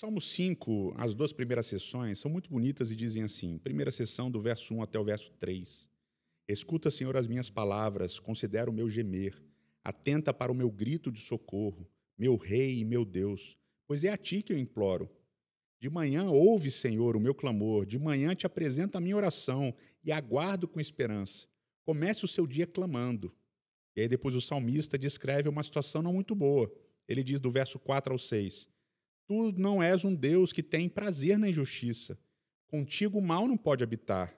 Salmo 5, as duas primeiras sessões são muito bonitas e dizem assim: primeira sessão, do verso 1 até o verso 3. Escuta, Senhor, as minhas palavras, considera o meu gemer, atenta para o meu grito de socorro, meu Rei e meu Deus, pois é a ti que eu imploro. De manhã ouve, Senhor, o meu clamor, de manhã te apresento a minha oração e aguardo com esperança. Comece o seu dia clamando. E aí depois o salmista descreve uma situação não muito boa. Ele diz do verso 4 ao 6: Tu não és um Deus que tem prazer na injustiça. Contigo o mal não pode habitar.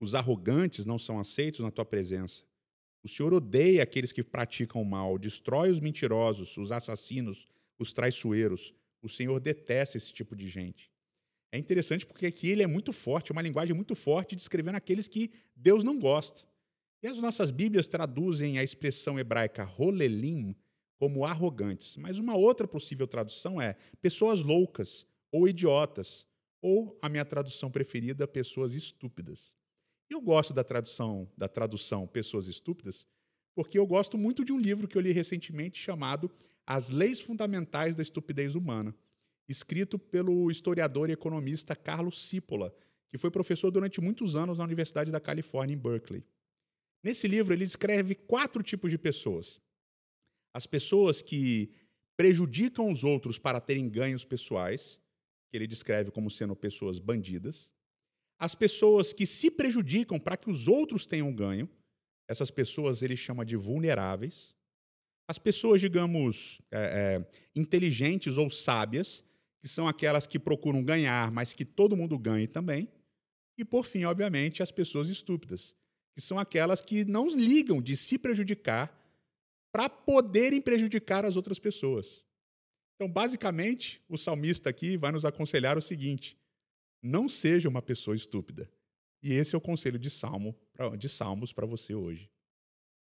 Os arrogantes não são aceitos na tua presença. O Senhor odeia aqueles que praticam o mal, destrói os mentirosos, os assassinos, os traiçoeiros. O Senhor detesta esse tipo de gente. É interessante porque aqui ele é muito forte, é uma linguagem muito forte descrevendo aqueles que Deus não gosta. E as nossas Bíblias traduzem a expressão hebraica rolelim como arrogantes, mas uma outra possível tradução é pessoas loucas ou idiotas, ou a minha tradução preferida, pessoas estúpidas. Eu gosto da tradução, da tradução Pessoas Estúpidas, porque eu gosto muito de um livro que eu li recentemente chamado As Leis Fundamentais da Estupidez Humana, escrito pelo historiador e economista Carlos Cipolla, que foi professor durante muitos anos na Universidade da Califórnia, em Berkeley. Nesse livro, ele descreve quatro tipos de pessoas. As pessoas que prejudicam os outros para terem ganhos pessoais, que ele descreve como sendo pessoas bandidas as pessoas que se prejudicam para que os outros tenham ganho, essas pessoas ele chama de vulneráveis. As pessoas, digamos, é, é, inteligentes ou sábias, que são aquelas que procuram ganhar, mas que todo mundo ganhe também. E, por fim, obviamente, as pessoas estúpidas, que são aquelas que não ligam de se prejudicar para poderem prejudicar as outras pessoas. Então, basicamente, o salmista aqui vai nos aconselhar o seguinte: não seja uma pessoa estúpida. E esse é o conselho de Salmo de Salmos para você hoje.